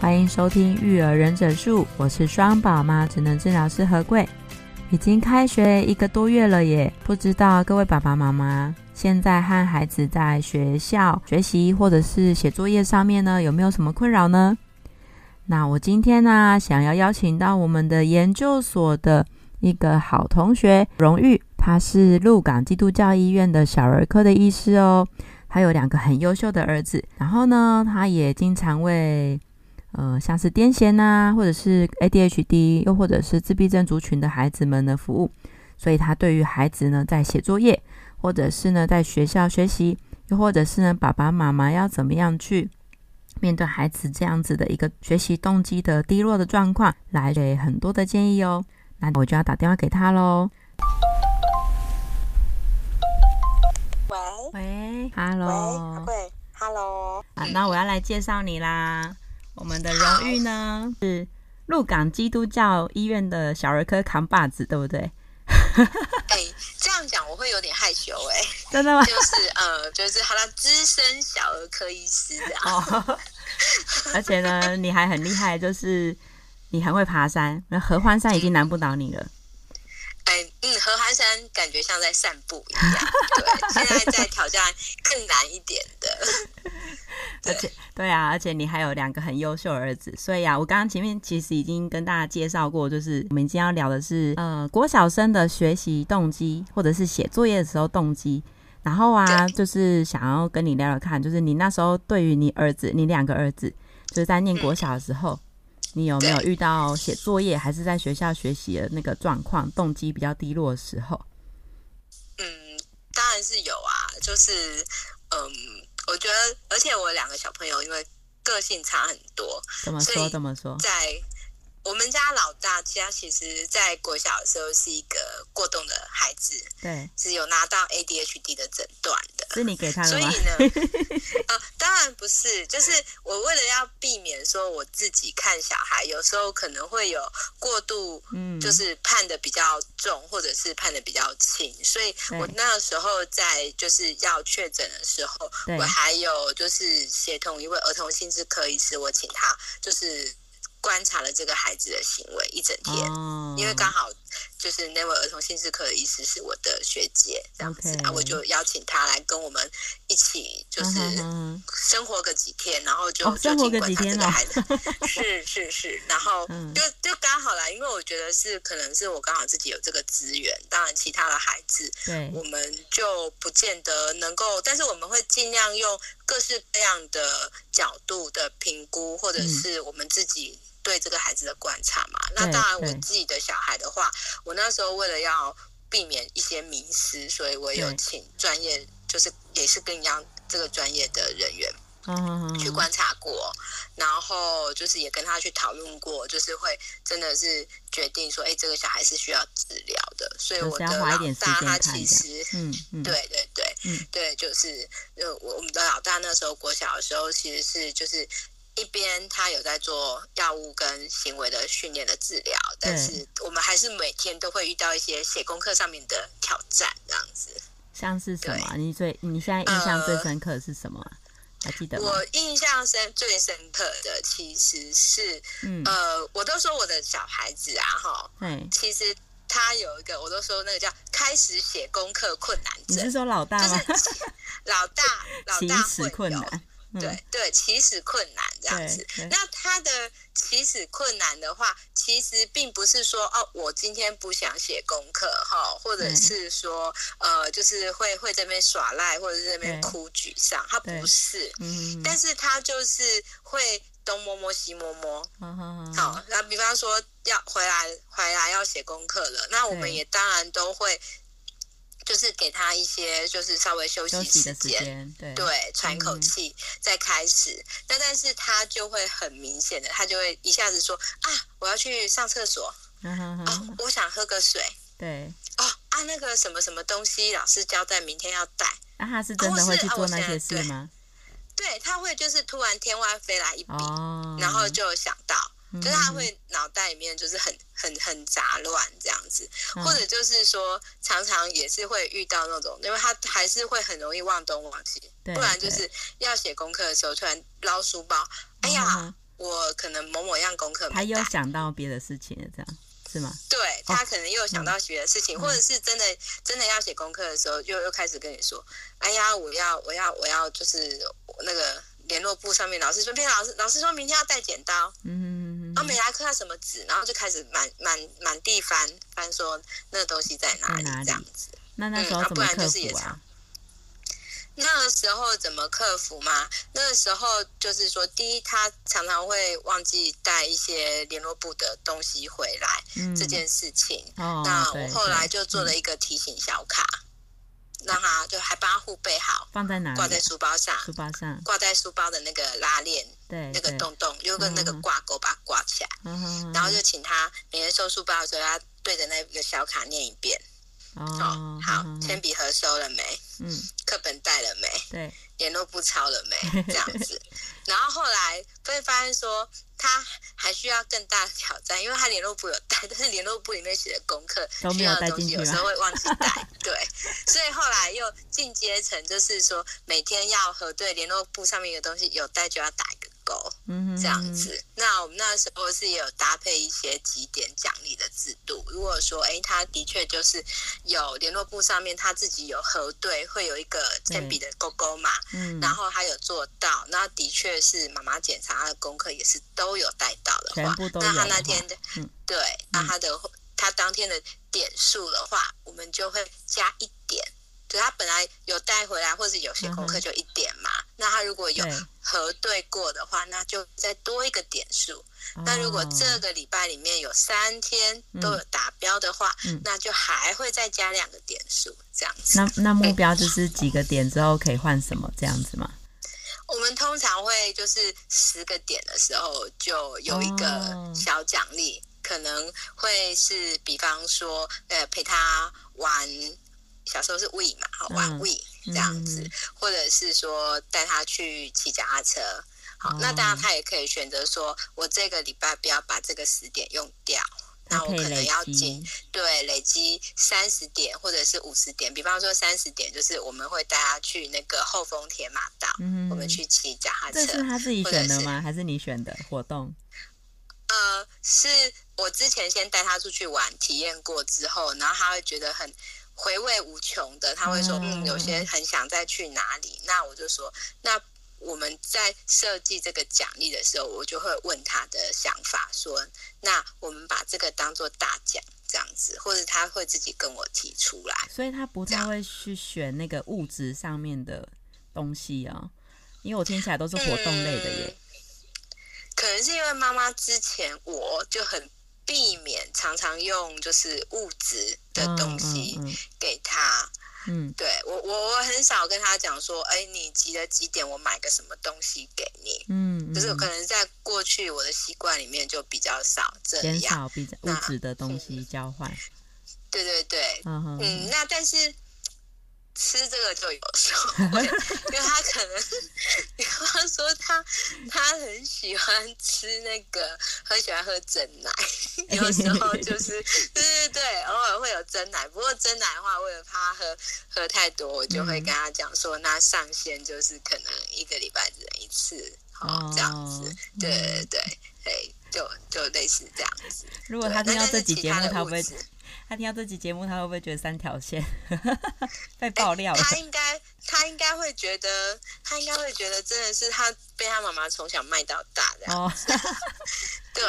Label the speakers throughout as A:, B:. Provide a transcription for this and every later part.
A: 欢迎收听《育儿忍者术》，我是双宝妈职能治疗师何贵。已经开学一个多月了耶，不知道各位爸爸妈妈现在和孩子在学校学习或者是写作业上面呢，有没有什么困扰呢？那我今天呢，想要邀请到我们的研究所的一个好同学荣誉，他是鹿港基督教医院的小儿科的医师哦。他有两个很优秀的儿子，然后呢，他也经常为呃像是癫痫呐，或者是 ADHD，又或者是自闭症族群的孩子们的服务。所以他对于孩子呢，在写作业，或者是呢在学校学习，又或者是呢爸爸妈妈要怎么样去面对孩子这样子的一个学习动机的低落的状况，来给很多的建议哦。那我就要打电话给他喽。喂，Hello，
B: 喂，Hello，
A: 啊，那我要来介绍你啦。我们的荣誉呢是鹿港基督教医院的小儿科扛把子，对不对？
B: 哎、欸，这样讲我会有点害羞哎、欸。
A: 真的吗？
B: 就是呃，就是好像资深小儿科医师
A: 哦。而且呢，你还很厉害，就是你很会爬山，那合欢山已经难不倒你了。
B: 嗯，合欢山感觉像在散步一样。对，现在在挑战更难一点的。
A: 而且，对啊，而且你还有两个很优秀的儿子，所以啊，我刚刚前面其实已经跟大家介绍过，就是我们今天要聊的是呃国小生的学习动机，或者是写作业的时候动机。然后啊，就是想要跟你聊聊看，就是你那时候对于你儿子，你两个儿子，就是在念国小的时候。嗯你有没有遇到写作业还是在学校学习的那个状况，动机比较低落的时候？
B: 嗯，当然是有啊，就是嗯，我觉得，而且我两个小朋友因为个性差很多，
A: 怎么说？怎么说？
B: 在。我们家老大家其实，在国小的时候是一个过动的孩子，
A: 对，
B: 是有拿到 ADHD 的诊断的。
A: 是你给他的吗？
B: 所以呢，呃，当然不是，就是我为了要避免说我自己看小孩，有时候可能会有过度，嗯，就是判的比较重，或者是判的比较轻，所以我那个时候在就是要确诊的时候，我还有就是协同一位儿童心智科医师，我请他就是。观察了这个孩子的行为一整天，oh. 因为刚好就是那位儿童心智科的医师是我的学姐，这样子.啊，我就邀请他来跟我们一起，就是生活个几天，然后就、oh, 就听观察这个孩子，是是是，然后就就刚好啦，因为我觉得是可能是我刚好自己有这个资源，当然其他的孩子，对，我们就不见得能够，但是我们会尽量用各式各样的角度的评估，或者是我们自己。对这个孩子的观察嘛，那当然我自己的小孩的话，我那时候为了要避免一些迷失，所以我有请专业，就是也是跟一样这个专业的人员去观察过，然后就是也跟他去讨论过，就是会真的是决定说，哎，这个小孩是需要治疗的，所以我的老大他其实，嗯，对对对，嗯，对，就是呃，我我们的老大那时候国小的时候，其实是就是。一边他有在做药物跟行为的训练的治疗，但是我们还是每天都会遇到一些写功课上面的挑战，这样子。
A: 像是什么？你最你现在印象最深刻的是什么？呃、还记得吗？
B: 我印象深最深刻的其实是，嗯、呃，我都说我的小孩子啊，哈，嗯，其实他有一个，我都说那个叫开始写功课困难症。
A: 你是说老大吗？
B: 就是老大，老大 会有
A: 困难。
B: 对对，起始困难这样子。那他的起始困难的话，其实并不是说哦，我今天不想写功课哈，或者是说呃，就是会会在那边耍赖，或者是在那边哭沮丧，他不是。嗯。但是他就是会东摸摸西摸摸。好，那比方说要回来回来要写功课了，那我们也当然都会。就是给他一些，就是稍微休息时间，
A: 对
B: 对，喘口气再开始。那但是他就会很明显的，他就会一下子说啊，我要去上厕所，哦，我想喝个水，
A: 对，
B: 哦啊，那个什么什么东西，老师交代明天要带。
A: 那他是真的会去做那些事吗？
B: 对，他会就是突然天外飞来一笔，然后就想到。就是他会脑袋里面就是很很很杂乱这样子，或者就是说常常也是会遇到那种，因为他还是会很容易忘东忘西，不然就是要写功课的时候突然捞书包，哎呀，我可能某某样功课没带，
A: 他又想到别的事情了，这样是吗？
B: 对，他可能又想到别的事情，或者是真的真的要写功课的时候，又又开始跟你说，哎呀，我要我要我要就是那个联络簿上面老师说，偏老师老师说明天要带剪刀，嗯。然后没来看到什么纸，然后就开始满满满地翻翻，说那个东西在哪里这样子。
A: 那那时候怎么克服啊？
B: 那个时候怎么克服吗？那个时候就是说，第一，他常常会忘记带一些联络部的东西回来，嗯、这件事情。哦、那我后来就做了一个提醒小卡。让他就还帮他护备好，
A: 放在哪里？
B: 挂在书包上，
A: 书包上
B: 挂在书包的那个拉链，对，那个洞洞，用个那个挂钩把它挂起来。嗯、然后就请他每天收书包的时候，要对着那个小卡念一遍。哦，好，铅笔盒收了没？嗯，课本带了没？
A: 对，
B: 联络簿抄了没？这样子。然后后来会发现说，他还需要更大的挑战，因为他联络簿有带，但是联络簿里面写的功课需要的东西，有时候会忘记 带。对，所以后来又进阶成，就是说每天要核对联络簿上面的东西有带就要打一个。嗯，这样子。那我们那时候是有搭配一些几点奖励的制度。如果说，哎，他的确就是有联络簿上面他自己有核对，会有一个铅笔的勾勾嘛。嗯。然后他有做到，那的确是妈妈检查他的功课也是都有带到的话，那他那天的，嗯，对，那他的他当天的点数的话，我们就会加一点。就他本来有带回来，或者有些功课就一点嘛。Uh. 那他如果有核对过的话，那就再多一个点数。Oh. 那如果这个礼拜里面有三天都有达标的话，嗯、那就还会再加两个点数，这样子。
A: 那那目标就是几个点之后可以换什么这样子吗？
B: 我们通常会就是十个点的时候就有一个小奖励，oh. 可能会是比方说呃陪他玩。小时候是 Wii 嘛，好玩 Wii 这样子，嗯、或者是说带他去骑脚踏车，好，哦、那当然他也可以选择说，我这个礼拜不要把这个十点用掉，那我可能要进对累积三十点或者是五十点，比方说三十点就是我们会带他去那个后丰铁马道，嗯、我们去骑脚踏车，
A: 这是他自己选的吗？是还是你选的活动？
B: 呃，是我之前先带他出去玩，体验过之后，然后他会觉得很。回味无穷的，他会说，嗯，有些很想再去哪里。那我就说，那我们在设计这个奖励的时候，我就会问他的想法，说，那我们把这个当做大奖这样子，或者他会自己跟我提出来。
A: 所以他不太会去选那个物质上面的东西啊、哦，因为我听起来都是活动类的耶。嗯，
B: 可能是因为妈妈之前我就很。避免常常用就是物质的东西给他，嗯，对我我我很少跟他讲说，哎，你急了几点，我买个什么东西给你，嗯，嗯。就是可能在过去我的习惯里面就比较少这样，
A: 减少比较物质的东西交换，
B: 对对对，嗯嗯，那但是。吃这个就有时候，因为他可能，比方说他他很喜欢吃那个，很喜欢喝真奶，有时候就是对对对，偶尔会有真奶。不过真奶的话，为了怕他喝喝太多，我就会跟他讲说，那上限就是可能一个礼拜只能一次，哦，这样子，对对对，对，就就类似这样子。
A: 如果他听到这集节目，他会。他听到这集节目，他会不会觉得三条线 被爆料了？
B: 欸，他应该，他应该会觉得，他应该会觉得，真的是他被他妈妈从小卖到大的样子。Oh. 对，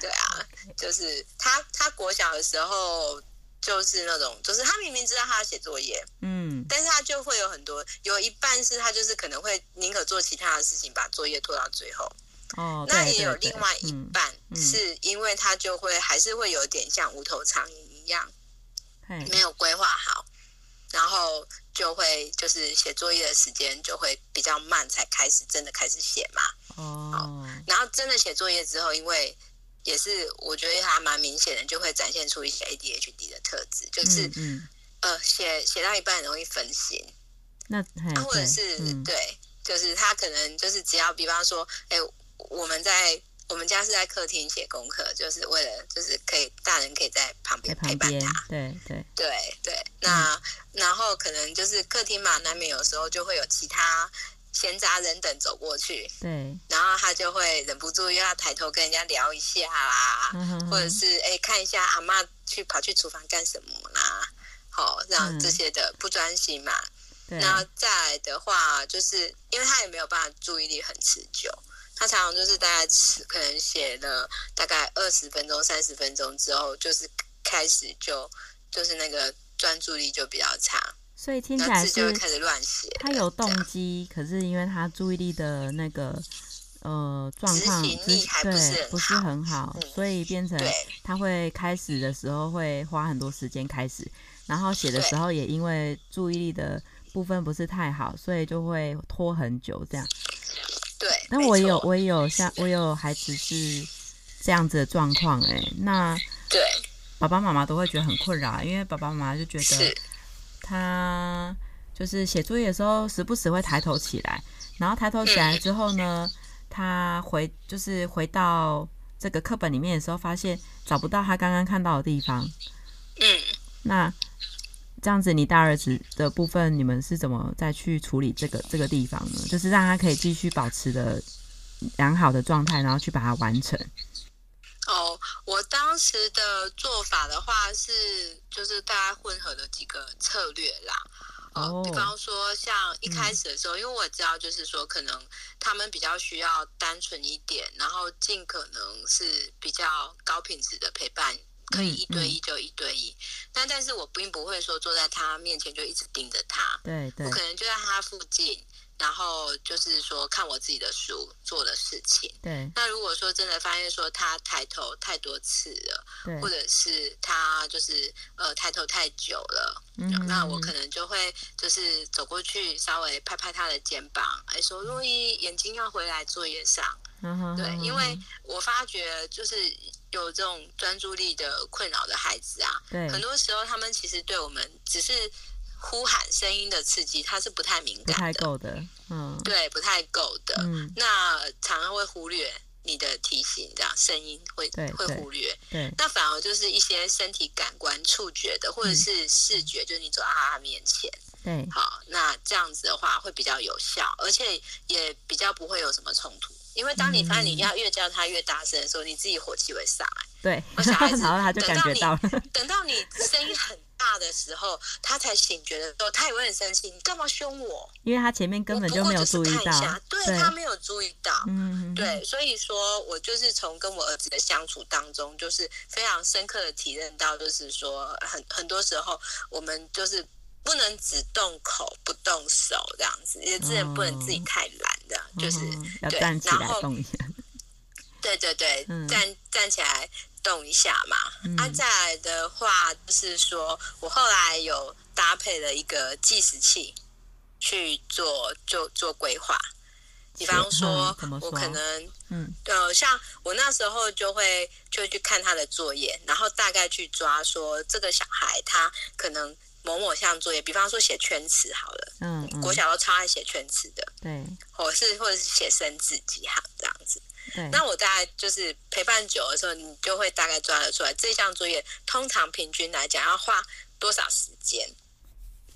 B: 对啊，就是他，他国小的时候就是那种，就是他明明知道他要写作业，嗯，但是他就会有很多，有一半是他就是可能会宁可做其他的事情，把作业拖到最后。哦，那也有另外一半，是因为他就会还是会有点像无头苍蝇一。样，没有规划好，然后就会就是写作业的时间就会比较慢，才开始真的开始写嘛。
A: 哦，
B: 然后真的写作业之后，因为也是我觉得还蛮明显的，就会展现出一些 ADHD 的特质，就是嗯，嗯呃写写到一半容易分心，
A: 那、啊、
B: 或者是对，就是他可能就是只要比方说，哎，我们在。我们家是在客厅写功课，就是为了就是可以大人可以在旁边陪伴他。
A: 对对
B: 对对。那、嗯、然后可能就是客厅嘛，难免有时候就会有其他闲杂人等走过去。
A: 对。
B: 然后他就会忍不住又要抬头跟人家聊一下啦，或者是哎看一下阿妈去跑去厨房干什么啦，好让这些的不专心嘛。嗯、那再来的话，就是因为他也没有办法注意力很持久。他常常就是大概可能写了大概二十分钟、三十分钟之后，就是开始就就是那个专注力就比较差，
A: 所以听起来是
B: 就会开始乱写。
A: 他有动机，可是因为他注意力的那个呃
B: 状况，对不是
A: 很好，嗯、所以变成他会开始的时候会花很多时间开始，然后写的时候也因为注意力的部分不是太好，所以就会拖很久这样。
B: 对，
A: 那我也有我也有像我有孩子是这样子的状况哎，那
B: 对
A: 爸爸妈妈都会觉得很困扰，因为爸爸妈妈就觉得他就是写作业的时候时不时会抬头起来，然后抬头起来之后呢，嗯、他回就是回到这个课本里面的时候，发现找不到他刚刚看到的地方，
B: 嗯，
A: 那。这样子，你大儿子的部分，你们是怎么再去处理这个这个地方呢？就是让他可以继续保持的良好的状态，然后去把它完成。
B: 哦，我当时的做法的话是，就是大家混合的几个策略啦。哦，比方说像一开始的时候，嗯、因为我知道，就是说可能他们比较需要单纯一点，然后尽可能是比较高品质的陪伴。可以一对一就一对一，但、嗯、但是我并不会说坐在他面前就一直盯着他，
A: 对对，
B: 我可能就在他附近，然后就是说看我自己的书做的事情。
A: 对，
B: 那如果说真的发现说他抬头太多次了，
A: 对，
B: 或者是他就是呃抬头太久了，嗯，那我可能就会就是走过去稍微拍拍他的肩膀，哎，说若一眼睛要回来作业上，
A: 嗯，
B: 对，因为我发觉就是。有这种专注力的困扰的孩子啊，
A: 对，
B: 很多时候他们其实对我们只是呼喊声音的刺激，他是不太敏感的，
A: 不太够的，嗯，
B: 对，不太够的，
A: 嗯，
B: 那常常会忽略你的提醒，这样声音会会忽略，
A: 对，
B: 那反而就是一些身体感官触觉的，或者是视觉，嗯、就是你走到他面前，
A: 对，
B: 好，那这样子的话会比较有效，而且也比较不会有什么冲突。因为当你发现你要越叫他越大声的时候，嗯、你自己火气会上来。
A: 对，
B: 小孩子，
A: 然后他就感觉到了。
B: 等到你声音很大的时候，他才醒觉的时候，他也会很生气。你干嘛凶我？
A: 因为他前面根本就没有注意到。
B: 对，
A: 对
B: 他没有注意到。
A: 嗯，
B: 对，所以说我就是从跟我儿子的相处当中，就是非常深刻的体认到，就是说很很多时候我们就是。不能只动口不动手这样子，也自然不能自己太懒这样，哦、就是、
A: 哦、要站起来动一下。
B: 对对对，
A: 嗯、
B: 站站起来动一下嘛。
A: 嗯、
B: 啊，再来的话就是说，我后来有搭配了一个计时器去做做做规划。比方说，
A: 说
B: 我可能
A: 嗯
B: 呃，像我那时候就会就去看他的作业，然后大概去抓说这个小孩他可能。某某项作业，比方说写圈词好了，
A: 嗯，嗯，
B: 国小都超爱写圈词的，
A: 对，
B: 或是或者是写生字几行这样子，
A: 对。
B: 那我大概就是陪伴久的时候，你就会大概抓得出来，这项作业通常平均来讲要花多少时间。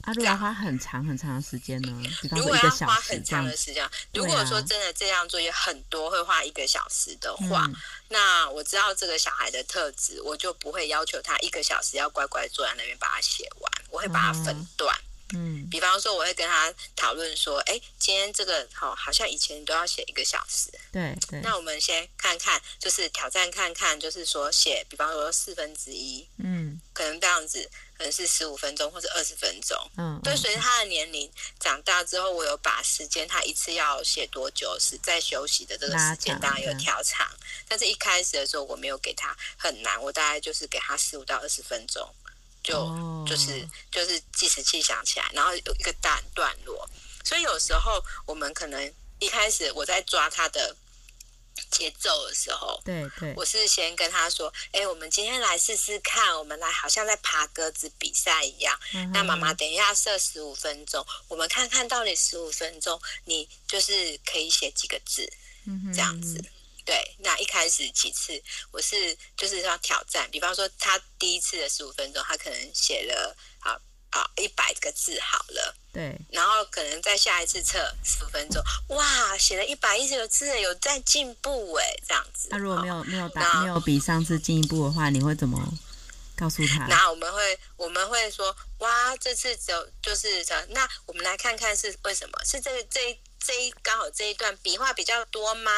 A: 啊，如果要花很长很长的时间呢？
B: 如果要花很长的时间，如果说真的这样作业很多，会花一个小时的话，嗯、那我知道这个小孩的特质，我就不会要求他一个小时要乖乖坐在那边把它写完，我会把它分段。
A: 嗯，
B: 比方说，我会跟他讨论说，哎，今天这个好，好像以前都要写一个小时。
A: 对对。
B: 那我们先看看，就是挑战看看，就是说写，比方说四分之一，
A: 嗯，
B: 可能这样子。可能是十五分钟或者二十分钟，
A: 嗯，
B: 对。随着他的年龄长大之后，我有把时间他一次要写多久是在休息的这个时间当然有调长，但是一开始的时候我没有给他很难，我大概就是给他十五到二十分钟，就、oh. 就是就是计时器响起来，然后有一个段段落。所以有时候我们可能一开始我在抓他的。节奏的时候，
A: 对对，
B: 我是先跟他说：“哎，我们今天来试试看，我们来好像在爬格子比赛一样。嗯、那妈妈等一下设十五分钟，我们看看到底十五分钟你就是可以写几个字，嗯、这样子。对，那一开始几次我是就是要挑战，比方说他第一次的十五分钟，他可能写了啊。”好，一百个字好了。
A: 对，
B: 然后可能再下一次测十分钟，哇，写了一百一十个字，有在进步哎，这样子。
A: 那如果没有没有达没有比上次进一步的话，你会怎么告诉他？
B: 那我们会我们会说，哇，这次就就是这。那我们来看看是为什么？是这个这一这一刚好这一段笔画比较多吗？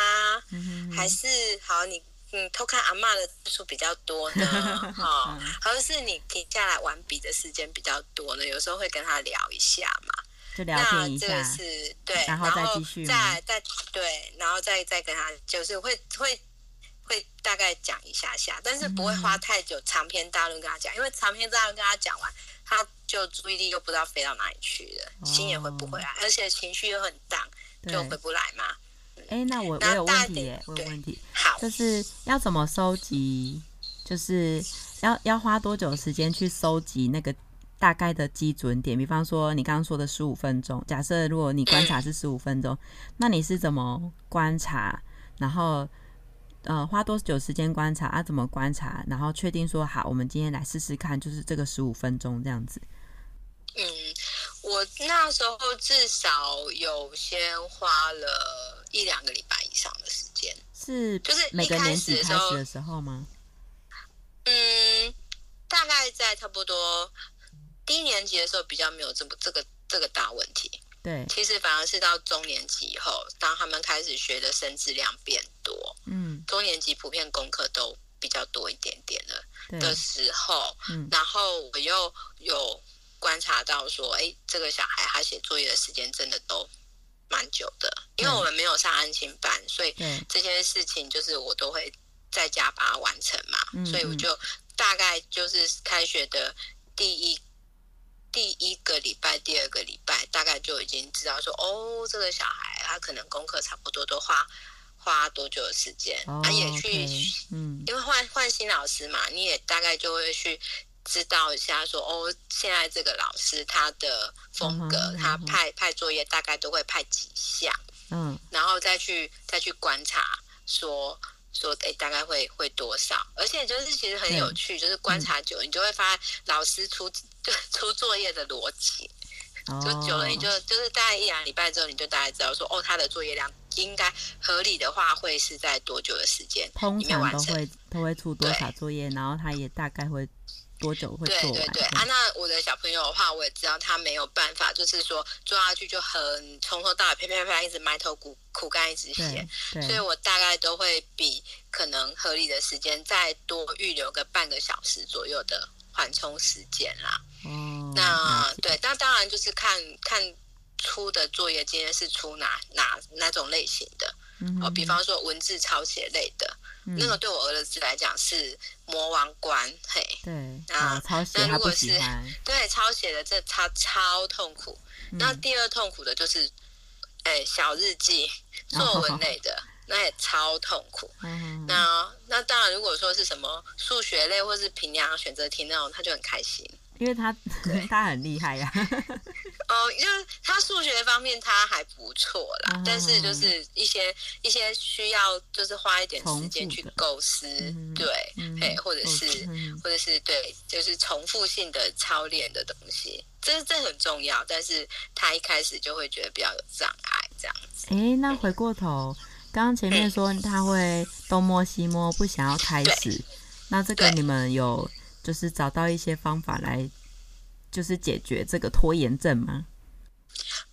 B: 嗯哼，还是好你？嗯，偷看阿嬷的次数比较多呢，哈、哦，还是你停下来玩笔的时间比较多呢？有时候会跟他聊一下嘛，
A: 就聊天一下。
B: 那这个是对，
A: 然后再继续，
B: 再再对，然后再再跟他，就是会会会大概讲一下下，但是不会花太久，长篇大论跟他讲，因为长篇大论跟他讲完，他就注意力又不知道飞到哪里去了，哦、心也回不回来，而且情绪又很荡，就回不来嘛。
A: 哎，那我我有问题耶，我有问题，
B: 好，
A: 就是要怎么收集，就是要要花多久时间去收集那个大概的基准点？比方说你刚刚说的十五分钟，假设如果你观察是十五分钟，嗯，那你是怎么观察？然后呃，花多久时间观察？啊，怎么观察？然后确定说好，我们今天来试试看，就是这个十五分钟这样子。
B: 嗯，我那时候至少有先花了。一两个礼拜以上的时间，
A: 是
B: 就是
A: 每个年级开始的时候吗？
B: 嗯，大概在差不多低年级的时候比较没有这么这个这个大问题。
A: 对，
B: 其实反而是到中年级以后，当他们开始学的生字量变多，嗯，中年级普遍功课都比较多一点点了的时候，嗯，然后我又有观察到说，哎，这个小孩他写作业的时间真的都。蛮久的，因为我们没有上安亲班，所以这些事情就是我都会在家把它完成嘛。所以我就大概就是开学的第一第一个礼拜、第二个礼拜，大概就已经知道说，哦，这个小孩他可能功课差不多都花花多久的时间，他、哦、也去，嗯，因为换换新老师嘛，你也大概就会去。知道一下说，说哦，现在这个老师他的风格，嗯、他派派作业大概都会派几项，嗯，然后再去再去观察说，说说哎，大概会会多少？而且就是其实很有趣，就是观察久，嗯、你就会发现老师出就出作业的逻辑，哦、就久了你就就是大概一两礼拜之后，你就大概知道说哦，他的作业量应该合理的话会是在多久的时间？
A: 通常都会都会出多少作业，然后他也大概会。多久会做完？
B: 对对对啊，那我的小朋友的话，我也知道他没有办法，就是说做下去就很从头到尾啪啪啪一直埋头苦苦干一直写，所以我大概都会比可能合理的时间再多预留个半个小时左右的缓冲时间啦。嗯，那对，那当然就是看看出的作业今天是出哪哪哪种类型的，嗯、哦，比方说文字抄写类的。嗯、那个对我儿子来讲是魔王关，嘿，
A: 对，
B: 啊，
A: 抄写他不喜欢，
B: 对，抄写的这超超痛苦。嗯、那第二痛苦的就是，哎，小日记、作文类的，哦、那也超痛苦。嗯、那那当然，如果说是什么数学类或是平量选择题那种，他就很开心。
A: 因为他他很厉害呀、啊，
B: 哦，就是他数学方面他还不错啦，哦、但是就是一些一些需要就是花一点时间去构思，对，哎、嗯，或者是、嗯、或者是对，就是重复性的操练的东西，这这很重要，但是他一开始就会觉得比较有障碍这样子。
A: 哎，那回过头，刚刚前面说他会东摸西摸，不想要开始，那这个你们有？就是找到一些方法来，就是解决这个拖延症吗？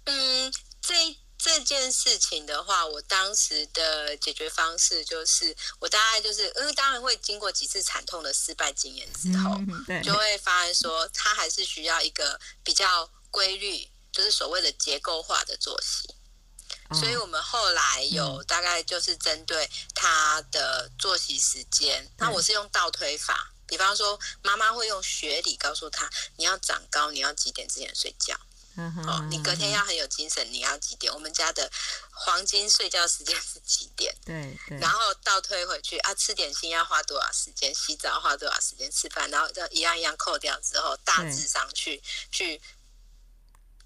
B: 嗯，这这件事情的话，我当时的解决方式就是，我大概就是，因为当然会经过几次惨痛的失败经验之后，嗯、对，就会发现说，他还是需要一个比较规律，就是所谓的结构化的作息。哦、所以我们后来有大概就是针对他的作息时间，嗯、那我是用倒推法。比方说，妈妈会用学理告诉他，你要长高，你要几点之前睡觉。哦，你隔天要很有精神，你要几点？我们家的黄金睡觉时间是几点？
A: 对对。
B: 然后倒推回去啊，吃点心要花多少时间？洗澡花多少时间？吃饭，然后一样一样扣掉之后，大致上去去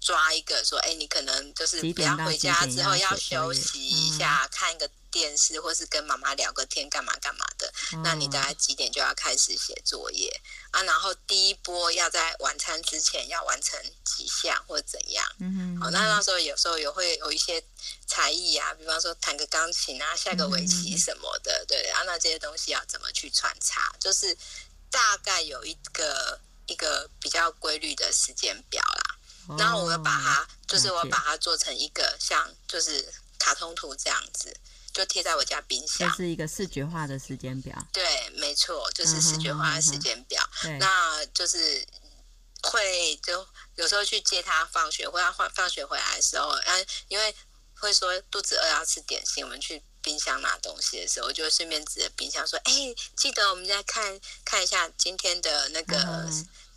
B: 抓一个说，哎，你可能就是不要回家之后要休息一下，看一个。电视，或是跟妈妈聊个天，干嘛干嘛的。Oh. 那你大概几点就要开始写作业啊？然后第一波要在晚餐之前要完成几项或怎样？嗯嗯。好，那那时候有时候也会有一些才艺啊，比方说弹个钢琴啊，下个围棋什么的，mm -hmm. 对。啊，那这些东西要怎么去穿插？就是大概有一个一个比较规律的时间表啦。Oh. 然后我要把它，就是我把它做成一个像就是卡通图这样子。就贴在我家冰箱，
A: 这是一个视觉化的时间表。
B: 对，没错，就是视觉化的时间表。Uh uh. 那就是会就有时候去接他放学，或他放放学回来的时候，嗯，因为会说肚子饿要吃点心，我们去冰箱拿东西的时候，我就顺便指着冰箱说：“哎，记得我们再看看一下今天的那个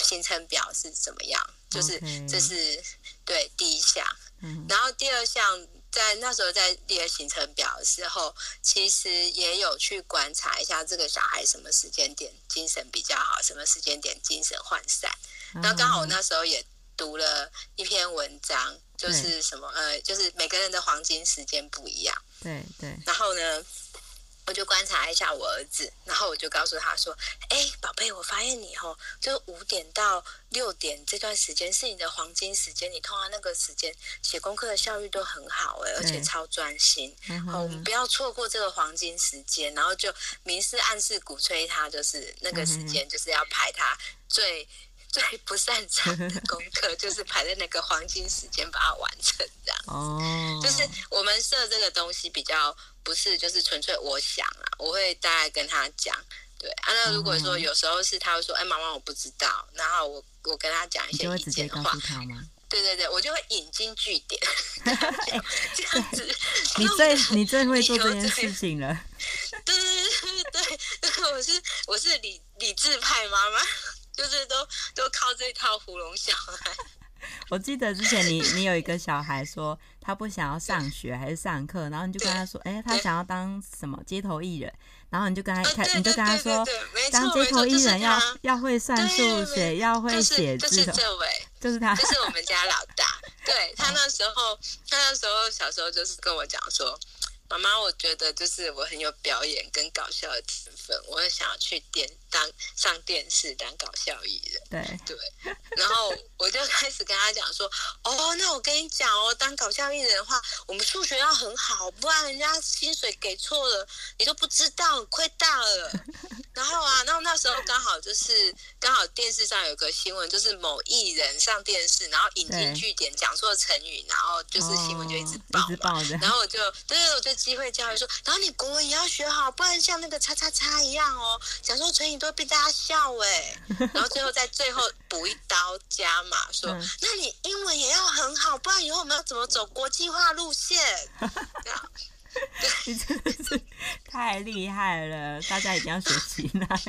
B: 行程表是怎么样。Uh ”.就是这是对第一项，uh. 然后第二项。在那时候在列行程表的时候，其实也有去观察一下这个小孩什么时间点精神比较好，什么时间点精神涣散。那刚好我那时候也读了一篇文章，就是什么呃，就是每个人的黄金时间不一样。
A: 对对。
B: 然后呢，我就观察一下我儿子，然后我就告诉他说：“哎，宝贝，我发现你哦，就五点到六点这段时间是你的黄金时间，你通常那个时间写功课的效率都很好哎，而且超专心。好，我们不要错过这个黄金时间。然后就明示暗示鼓吹他，就是那个时间就是要排他最 最不擅长的功课，就是排在那个黄金时间把它完成这样。哦，就是我们设这个东西比较。”不是，就是纯粹我想啊，我会大概跟他讲，对啊。那如果说有时候是他会说，哎，妈妈我不知道，然后我我跟他讲一些意见的话，对对对，我就会引经据典，这样子。
A: 你最你最会做这件事情了。
B: 对对对对，我是我是理理智派妈妈，就是都都靠这套糊弄小孩。
A: 我记得之前你你有一个小孩说他不想要上学还是上课，然后你就跟他说，哎，他想要当什么街头艺人，然后你就跟他看，你就跟他说，当街头艺人要要会算数学，要会写字。
B: 就是这位，
A: 就是他，
B: 就是我们家老大。对，他那时候，他那时候小时候就是跟我讲说。妈妈，我觉得就是我很有表演跟搞笑的天分，我很想要去电当上电视当搞笑艺人。
A: 对
B: 对，然后我就开始跟他讲说，哦，那我跟你讲哦，当搞笑艺人的话，我们数学要很好，不然人家薪水给错了，你都不知道，亏大了。然后啊，然后那时候刚好就是刚好电视上有个新闻，就是某艺人上电视，然后引经据典讲错成语，然后就是新闻就一直报嘛。哦、然后我就对，我就。机会教育说，然后你国文也要学好，不然像那个叉叉叉一样哦，讲说成语都会被大家笑哎。然后最后在最后补一刀加码说，那你英文也要很好，不然以后我们要怎么走国际化路线？
A: 你真的是太厉害了，大家一定要学习来。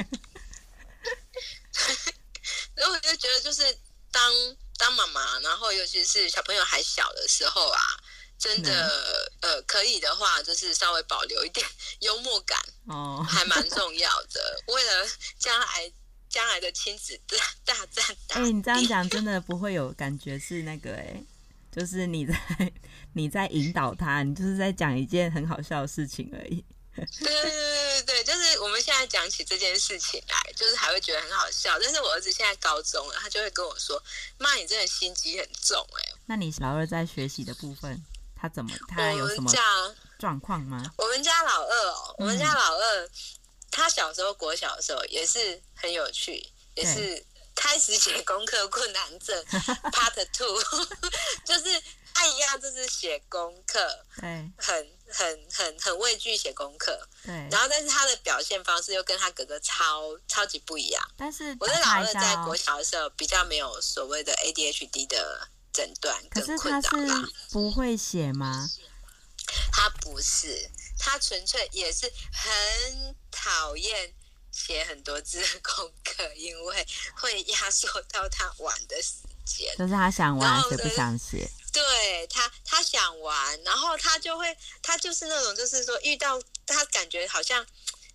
B: 所以我就觉得，就是当当妈妈，然后尤其是小朋友还小的时候啊。真的，呃，可以的话，就是稍微保留一点 幽默感，哦，还蛮重要的。为了将来将来的亲子大大战，
A: 哎、欸，你这样讲真 的不会有感觉是那个、欸，哎，就是你在你在引导他，你就是在讲一件很好笑的事情而已。
B: 对对对对对，就是我们现在讲起这件事情来，就是还会觉得很好笑。但是我儿子现在高中了，他就会跟我说：“妈，你真的心机很重。”哎，
A: 那你老二在学习的部分？他怎么？他有什么状况吗？
B: 我们家老二哦，我们家老二，嗯、他小时候国小的时候也是很有趣，也是开始写功课困难症 Part Two，就是他一样就是写功课，对，很很很很畏惧写功课，对。然后，但是他的表现方式又跟他哥哥超超级不一样。
A: 但是
B: 我的老二在国小的时候比较没有所谓的 ADHD 的。诊断更困扰啦。
A: 不会写吗？
B: 他不是，他纯粹也是很讨厌写很多字的功课，因为会压缩到他玩的时间。
A: 就是他想玩，谁不想写？
B: 对他，他想玩，然后他就会，他就是那种，就是说遇到他感觉好像。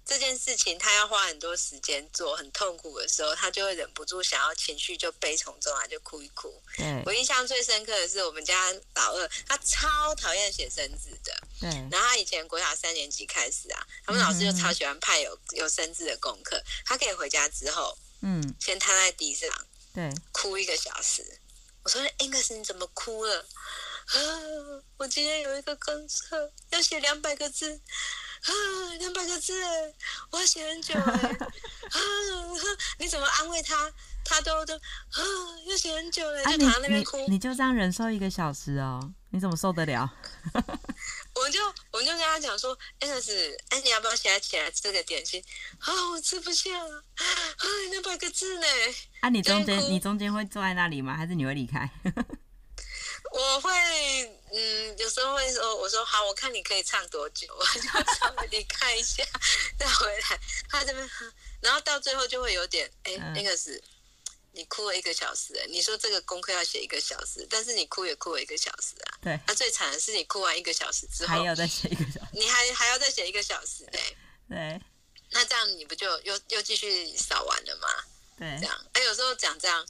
B: 这件事情他要花很多时间做，很痛苦的时候，他就会忍不住想要情绪就悲从中来，就哭一哭。
A: 嗯，
B: 我印象最深刻的是我们家老二，他超讨厌写生字的。
A: 嗯，
B: 然后他以前国小三年级开始啊，他们老师就超喜欢派有有生字的功课，他可以回家之后，嗯，先瘫在地上，对，哭一个小时。我说：“Angus，你怎么哭了？”啊，我今天有一个功课要写两百个字。啊，两百个字，我要写很久哎！啊，你怎么安慰他？他都都啊，要写很久了，就躺在那边哭
A: 你就这样忍受一个小时哦？你怎么受得了？
B: 我们就我们就跟他讲说，哎，那是哎，你要不要现在起来吃个点心？啊，我吃不下了，啊，两百个字呢？
A: 啊，你中间你中间会坐在那里吗？还是你会离开？
B: 我会，嗯，有时候会说，我说好，我看你可以唱多久，我就稍微离开一下，再回来。他这边，然后到最后就会有点，哎、欸，那个是，你哭了一个小时，你说这个功课要写一个小时，但是你哭也哭了一个小时啊。对。那、啊、最惨的是你哭完一个小时之后，
A: 还要再写一个小时，
B: 你还还要再写一个小时呢。
A: 对。
B: 那这样你不就又又继续扫完了吗？
A: 对。
B: 这样，哎，有时候讲这样，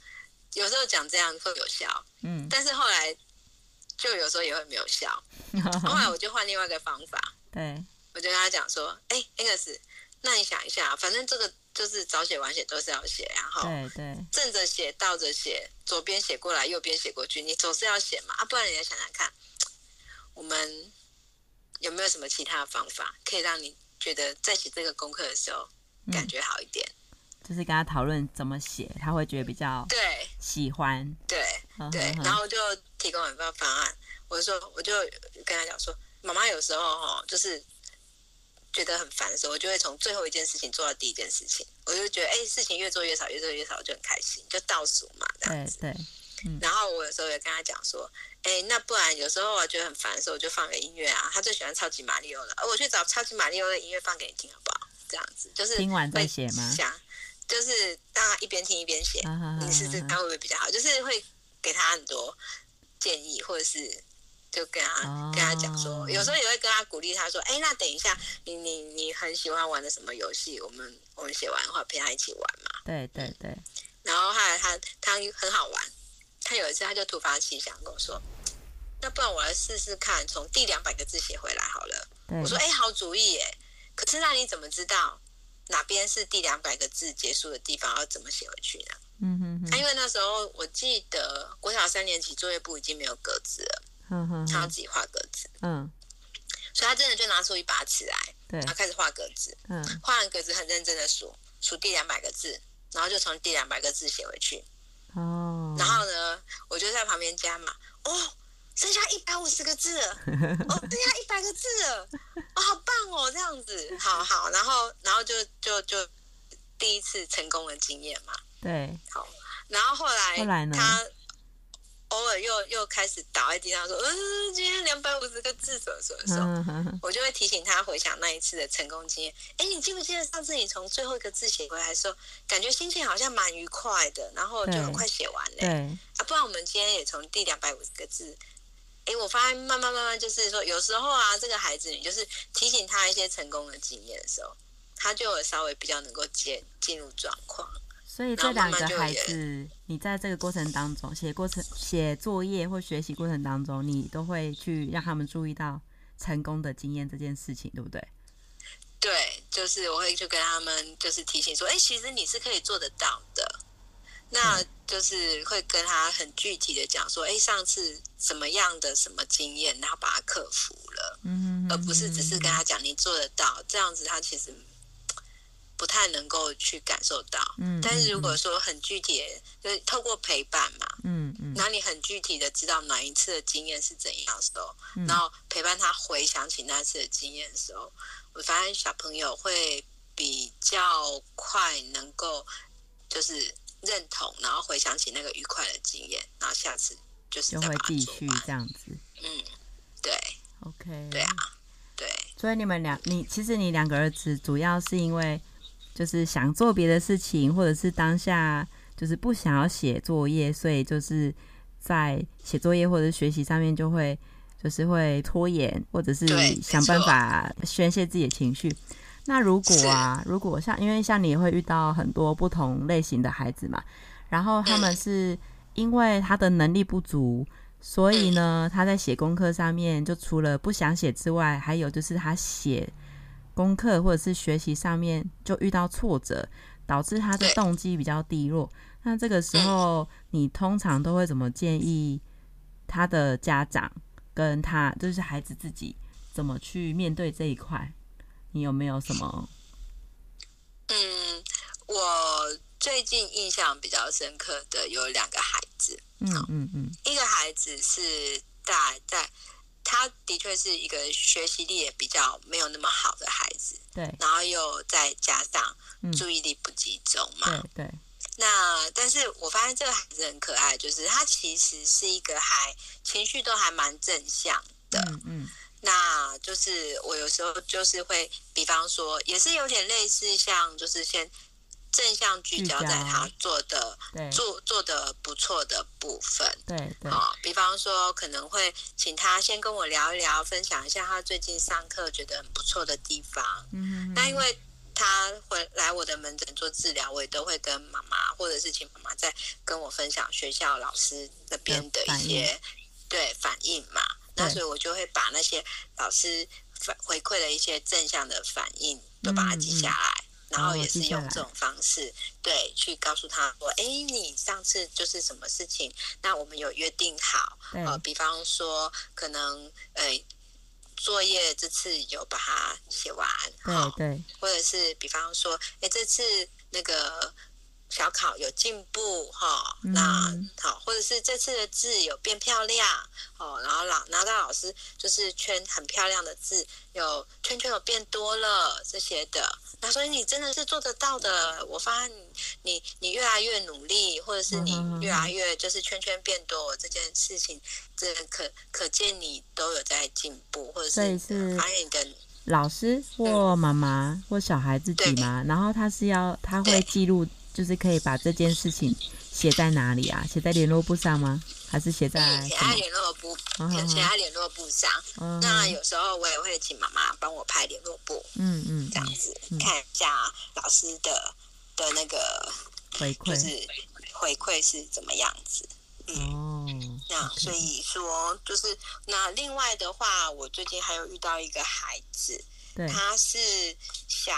B: 有时候讲这样会有效，嗯，但是后来。就有时候也会没有效，后来我就换另外一个方法。
A: 对，
B: 我就跟他讲说：“哎、欸，那个是，那你想一下，反正这个就是早写晚写都是要写，然后对对，正着写、倒着写、左边写过来、右边写过去，你总是要写嘛啊，不然你要想想看，我们有没有什么其他的方法可以让你觉得在写这个功课的时候感觉好一点？
A: 嗯、就是跟他讨论怎么写，他会觉得比较对喜欢，
B: 对对，对，然后就。”提供很多方案，我就说，我就跟他讲说，妈妈有时候哈，就是觉得很烦的时候，我就会从最后一件事情做到第一件事情，我就觉得，哎、欸，事情越做越少，越做越少，我就很开心，就倒数嘛，这样子。对对。嗯、然后我有时候也跟他讲说，哎、欸，那不然有时候我觉得很烦的时候，我就放个音乐啊，他最喜欢超级马里奥了，我去找超级马里奥的音乐放给你听，好不好？这样子就是
A: 听完再写吗？
B: 想就是大家一边听一边写，你试试看会不会比较好？就是会给他很多。建议，或者是就跟他、oh. 跟他讲说，有时候也会跟他鼓励他说，哎、欸，那等一下，你你你很喜欢玩的什么游戏？我们我们写完的话陪他一起玩嘛。
A: 对对对。
B: 然后后来他他很好玩，他有一次他就突发奇想跟我说，那不然我来试试看，从第两百个字写回来好了。我说，哎、欸，好主意耶。可是那你怎么知道哪边是第两百个字结束的地方？要怎么写回去呢？嗯哼哼，因为那时候我记得国小三年级作业簿已经没有格子了，嗯哼，他要自己画格子，嗯，所以他真的就拿出一把尺来，对，然后开始画格子，嗯，画完格子很认真的数数第两百个字，然后就从第两百个字写回去，哦，然后呢，我就在旁边加嘛，哦，剩下一百五十个字了，哦，剩下一百个字了，哦，好棒哦，这样子，好好，然后然后就就就第一次成功的经验嘛。
A: 对，
B: 好，然后后来，
A: 后来呢？
B: 他偶尔又又开始倒在地上说：“嗯，今天两百五十个字，什么什么什么。”我就会提醒他回想那一次的成功经验。哎，你记不记得上次你从最后一个字写回来的时候，感觉心情好像蛮愉快的，然后就很快写完了。对啊，不然我们今天也从第两百五十个字。哎，我发现慢慢慢慢就是说，有时候啊，这个孩子你就是提醒他一些成功的经验的时候，他就会稍微比较能够进进入状况。
A: 所以这两个孩子，你在这个过程当中写过程、写作业或学习过程当中，你都会去让他们注意到成功的经验这件事情，对不对？
B: 对，就是我会去跟他们就是提醒说，哎，其实你是可以做得到的。那就是会跟他很具体的讲说，哎，上次什么样的什么经验，然后把它克服了，嗯，而不是只是跟他讲你做得到，这样子他其实。不太能够去感受到，嗯，但是如果说很具体的，就是透过陪伴嘛，嗯嗯，那你很具体的知道哪一次的经验是怎样的时候，嗯，然后陪伴他回想起那次的经验的时候，我发现小朋友会比较快能够就是认同，然后回想起那个愉快的经验，然后下次就是就会继续
A: 这样子，
B: 嗯，对
A: ，OK，
B: 对啊，对，
A: 所以你们两，你其实你两个儿子主要是因为。就是想做别的事情，或者是当下就是不想要写作业，所以就是在写作业或者学习上面就会就是会拖延，或者是想办法宣泄自己的情绪。那如果啊，如果像因为像你会遇到很多不同类型的孩子嘛，然后他们是因为他的能力不足。所以呢，他在写功课上面，就除了不想写之外，还有就是他写功课或者是学习上面就遇到挫折，导致他的动机比较低落。那这个时候，你通常都会怎么建议他的家长跟他，就是孩子自己怎么去面对这一块？你有没有什么？
B: 嗯，我最近印象比较深刻的有两个孩子。
A: 嗯嗯嗯，
B: 一个孩子是大在，他的确是一个学习力也比较没有那么好的孩子，
A: 对，
B: 然后又再加上注意力不集中嘛，
A: 嗯、对，对。
B: 那但是我发现这个孩子很可爱，就是他其实是一个还情绪都还蛮正向的，
A: 嗯嗯，
B: 那就是我有时候就是会，比方说也是有点类似像就是先。正向聚焦在他做的做做的不错的部分，
A: 对对，
B: 好，比方说可能会请他先跟我聊一聊，分享一下他最近上课觉得很不错的地方。
A: 嗯，
B: 那因为他回来我的门诊做治疗，我也都会跟妈妈或者是请妈妈再跟我分享学校老师那边的一些对反应嘛。那所以我就会把那些老师反回馈的一些正向的反应都把它记下来。然后也是用这种方式，对，去告诉他说：“哎，你上次就是什么事情？那我们有约定好，呃，比方说可能，呃，作业这次有把它写完，
A: 对对，
B: 或者是比方说，哎，这次那个。”小考有进步哈，那好，或者是这次的字有变漂亮哦，然后老拿到老师就是圈很漂亮的字，有圈圈有变多了这些的，那所以你真的是做得到的。我发现你你你越来越努力，或者是你越来越就是圈圈变多这件事情，这可可见你都有在进步，或者是发现你的
A: 老师或妈妈或小孩自己嘛，然后他是要他会记录。就是可以把这件事情写在哪里啊？写在联络簿上吗？还是写在
B: 写在联络簿？写在联络簿上。Uh. 那有时候我也会请妈妈帮我拍联络簿。
A: 嗯嗯，
B: 这样子、嗯、看一下老师的的那个
A: 回馈，
B: 就是回馈是怎么样子。嗯，哦、那所以说就是那另外的话，我最近还有遇到一个孩子，
A: 对，
B: 他是小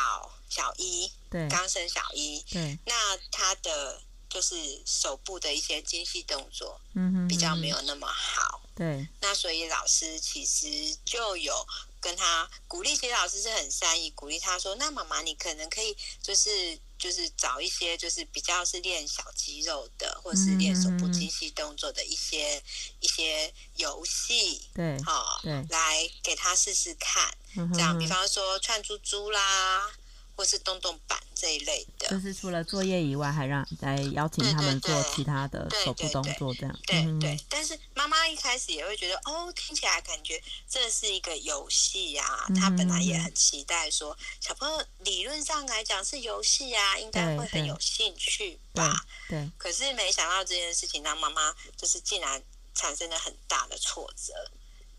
B: 小一。
A: 对，
B: 刚生小一，
A: 对，
B: 那他的就是手部的一些精细动作，
A: 嗯哼，
B: 比较没有那么好，
A: 对，
B: 那所以老师其实就有跟他鼓励，其实老师是很善意鼓励他说，那妈妈你可能可以就是就是找一些就是比较是练小肌肉的，或是练手部精细动作的一些一些游戏，
A: 对，
B: 好，
A: 对，
B: 来给他试试看，这样，比方说串珠珠啦。或是动动板这一类的，
A: 就是除了作业以外，还让来邀请他们做其他的手部动作，这样。
B: 对对，对。但是妈妈一开始也会觉得，哦，听起来感觉这是一个游戏呀。她本来也很期待说，小朋友理论上来讲是游戏呀，应该会很有兴趣吧？
A: 对。对。
B: 可是没想到这件事情让妈妈就是竟然产生了很大的挫折。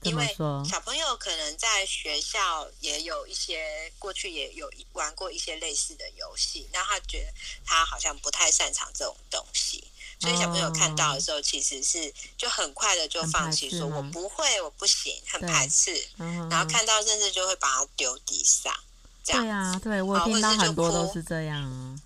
B: 因为小朋友可能在学校也有一些过去也有玩过一些类似的游戏，那他觉得他好像不太擅长这种东西，所以小朋友看到的时候其实是就很快的就放弃，说我不会，我不行，很排斥，然后看到甚至就会把它丢地上，这样。对
A: 啊，对，我听到很多都是这样啊。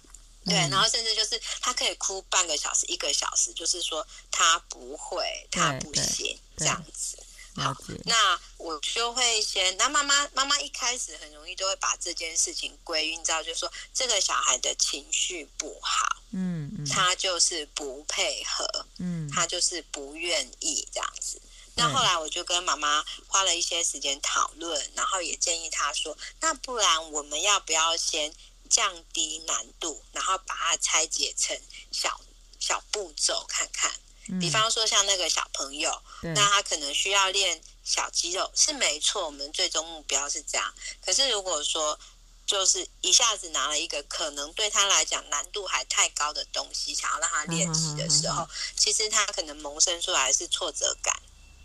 B: 对，然后甚至就是他可以哭半个小时、一个小时，就是说他不会，他不行，这样子。好，那我就会先。那妈妈妈妈一开始很容易都会把这件事情归因到，就是说这个小孩的情绪不好，
A: 嗯，嗯，
B: 他就是不配合，
A: 嗯，
B: 他就是不愿意这样子。那后来我就跟妈妈花了一些时间讨论，然后也建议她说，那不然我们要不要先降低难度，然后把它拆解成小小步骤看看。比方说，像那个小朋友，嗯，那他可能需要练小肌肉，是没错。我们最终目标是这样。可是如果说就是一下子拿了一个可能对他来讲难度还太高的东西，想要让他练习的时候，其实他可能萌生出来是挫折感，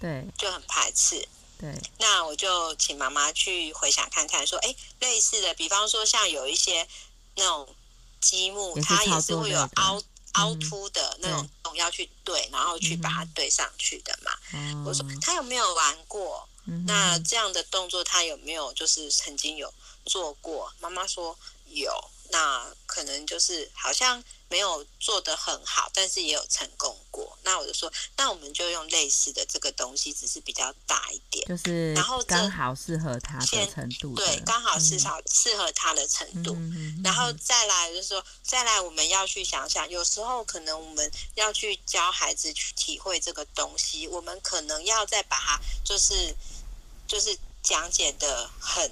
A: 对，
B: 就很排斥。
A: 对，
B: 那我就请妈妈去回想看看，说，哎，类似的，比方说像有一些那种积木，它也是会有凹凹凸的那种洞要去对，然后去把它对上去的嘛。我说他有没有玩过？那这样的动作他有没有就是曾经有做过？妈妈说有，那可能就是好像。没有做得很好，但是也有成功过。那我就说，那我们就用类似的这个东西，只是比较大一点，
A: 就是然后刚好适合他的程度。
B: 对，刚好适合适合他的程度。嗯、然后再来就是说，再来我们要去想想，有时候可能我们要去教孩子去体会这个东西，我们可能要再把它就是就是讲解的很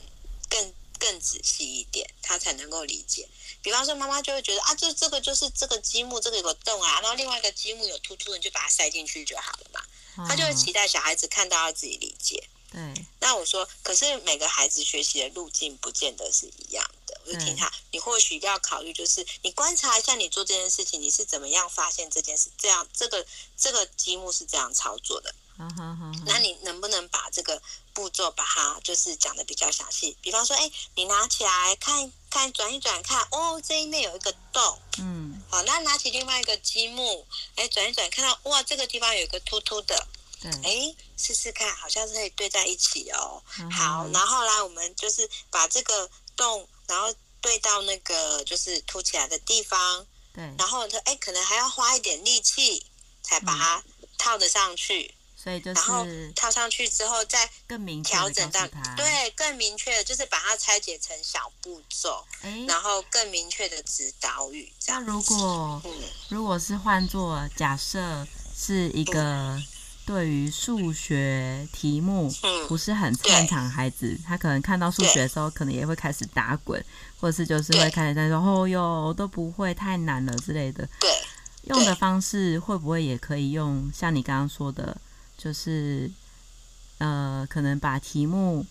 B: 更更仔细一点，他才能够理解。比方说，妈妈就会觉得啊，这这个就是这个积木，这个有个洞啊，然后另外一个积木有凸凸的，你就把它塞进去就好了嘛。他就会期待小孩子看到要自己理解。
A: 对。
B: 那我说，可是每个孩子学习的路径不见得是一样的。我就听他，你或许要考虑，就是你观察一下，你做这件事情，你是怎么样发现这件事？这样，这个这个积木是这样操作的。
A: 好好好。
B: 那你能不能把这个步骤把它就是讲的比较详细？比方说，哎，你拿起来看。看，转一转，看哦，这一面有一个洞，
A: 嗯，
B: 好，那拿起另外一个积木，哎，转一转，看到哇，这个地方有一个凸凸的，
A: 嗯，
B: 哎，试试看，好像是可以对在一起哦。嗯、好，然后来我们就是把这个洞，然后对到那个就是凸起来的地方，
A: 对，
B: 然后呢，哎，可能还要花一点力气才把它套得上去。嗯
A: 所以就是，
B: 然后套上去之后再
A: 更明
B: 调整到对更明确的，就是把它拆解成小步骤，
A: 诶
B: 然后更明确的指导语。
A: 那如果、嗯、如果是换做假设是一个对于数学题目不是很擅长孩子，嗯、他可能看到数学的时候，可能也会开始打滚，或者是就是会开始在说：“哦哟，我都不会，太难了之类的。”
B: 对，
A: 用的方式会不会也可以用像你刚刚说的？就是，呃，可能把题目，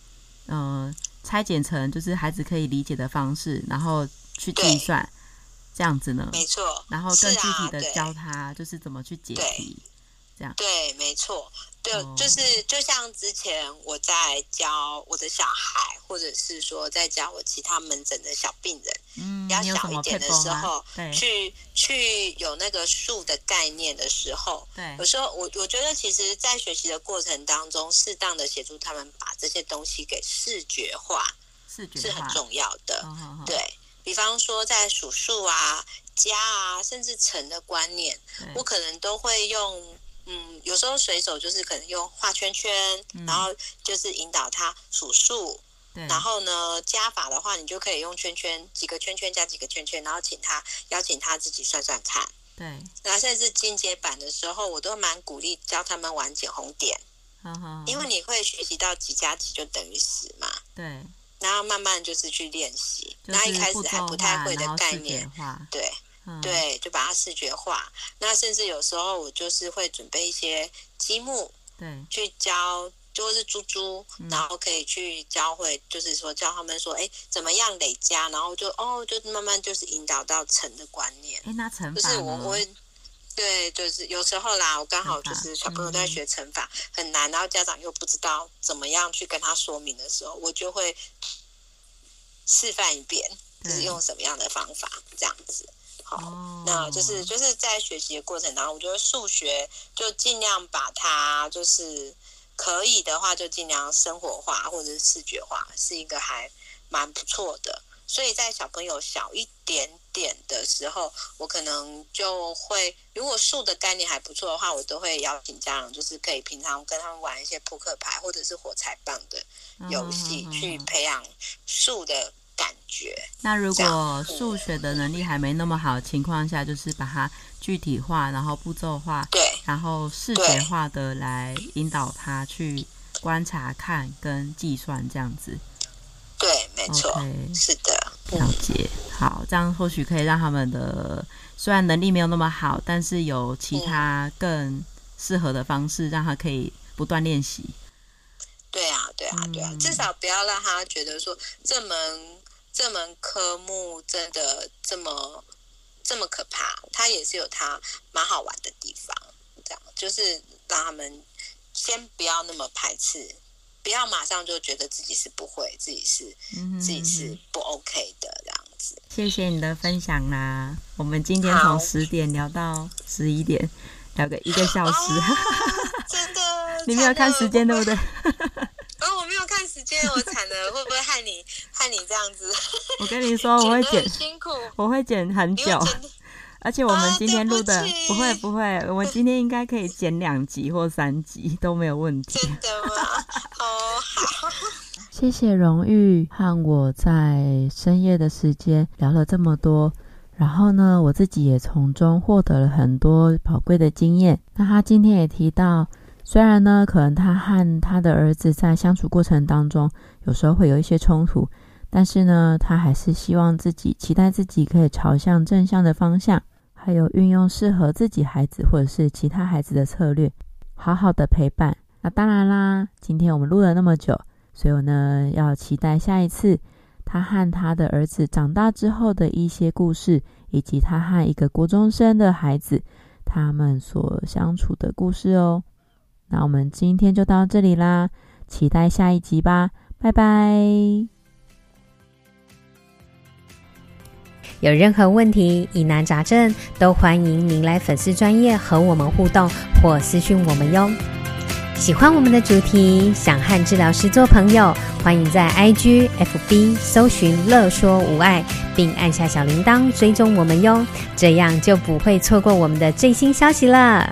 A: 呃，拆解成就是孩子可以理解的方式，然后去计算，这样子呢？
B: 没错。
A: 然后更具体的教他，就是怎么去解题，这样。
B: 对，没错。对，就是就像之前我在教我的小孩，或者是说在教我其他门诊的小病人，
A: 嗯，
B: 比较小一点的时候，去去有那个数的概念的时候，
A: 对，
B: 有时候我我觉得，其实，在学习的过程当中，适当的协助他们把这些东西给视觉化，视觉是很重要的。
A: 哦哦哦
B: 对，比方说，在数数啊、加啊，甚至乘的观念，我可能都会用。嗯，有时候随手就是可能用画圈圈，嗯、然后就是引导他数数。然后呢，加法的话，你就可以用圈圈，几个圈圈加几个圈圈，然后请他邀请他自己算算看。
A: 对。
B: 然后甚至进阶版的时候，我都蛮鼓励教他们玩
A: 捡红点。
B: 因为你会学习到几加几就等于十嘛。
A: 对。
B: 然后慢慢就是去练习，那一开始还不太会的概念。对。嗯、对，就把它视觉化。那甚至有时候我就是会准备一些积木，
A: 对，
B: 去教，就是猪猪，嗯、然后可以去教会，就是说教他们说，哎，怎么样累加，然后就哦，就慢慢就是引导到乘的观念。
A: 哎，那乘法
B: 就是我我会，对，就是有时候啦，我刚好就是小朋友在学乘法、嗯、很难，然后家长又不知道怎么样去跟他说明的时候，我就会示范一遍，就是用什么样的方法这样子。好，那就是就是在学习的过程当中，我觉得数学就尽量把它就是可以的话，就尽量生活化或者是视觉化，是一个还蛮不错的。所以在小朋友小一点点的时候，我可能就会，如果数的概念还不错的话，我都会邀请家长，就是可以平常跟他们玩一些扑克牌或者是火柴棒的游戏，去培养数的。感觉。
A: 那如果数学的能力还没那么好的情况下，就是把它具体化，然后步骤化，
B: 对，
A: 然后视觉化的来引导他去观察、看跟计算这样子。
B: 对，没错
A: ，Okay,
B: 是的，
A: 了解。好，这样或许可以让他们的虽然能力没有那么好，但是有其他更适合的方式，让他可以不断练习。
B: 对啊，对啊，对啊，至少不要让他觉得说这门。这门科目真的这么这么可怕，它也是有它蛮好玩的地方。这样就是让他们先不要那么排斥，不要马上就觉得自己是不会，自己是、自己是不 OK 的这样子。
A: 谢谢你的分享啦，我们今天从十点聊到十一点，聊个一个小时。哦、
B: 真的？
A: 你没有看时间对不对？
B: 哦，我没有看时间，我惨了，会不会害你害你这样子？
A: 我跟你说，我会剪，辛苦，我会剪很久。而且我们今天录的、啊、不，不会不会，我们今天应该可以剪两集或三集都没有问题。
B: 真的吗？哦，好。
A: 谢谢荣誉和我在深夜的时间聊了这么多，然后呢，我自己也从中获得了很多宝贵的经验。那他今天也提到，虽然呢，可能他和他的儿子在相处过程当中，有时候会有一些冲突，但是呢，他还是希望自己期待自己可以朝向正向的方向。还有运用适合自己孩子或者是其他孩子的策略，好好的陪伴。那当然啦，今天我们录了那么久，所以我呢要期待下一次他和他的儿子长大之后的一些故事，以及他和一个国中生的孩子他们所相处的故事哦。那我们今天就到这里啦，期待下一集吧，拜拜。
C: 有任何问题、疑难杂症，都欢迎您来粉丝专业和我们互动或私讯我们哟。喜欢我们的主题，想和治疗师做朋友，欢迎在 IG、FB 搜寻“乐说无碍”，并按下小铃铛追踪我们哟，这样就不会错过我们的最新消息了。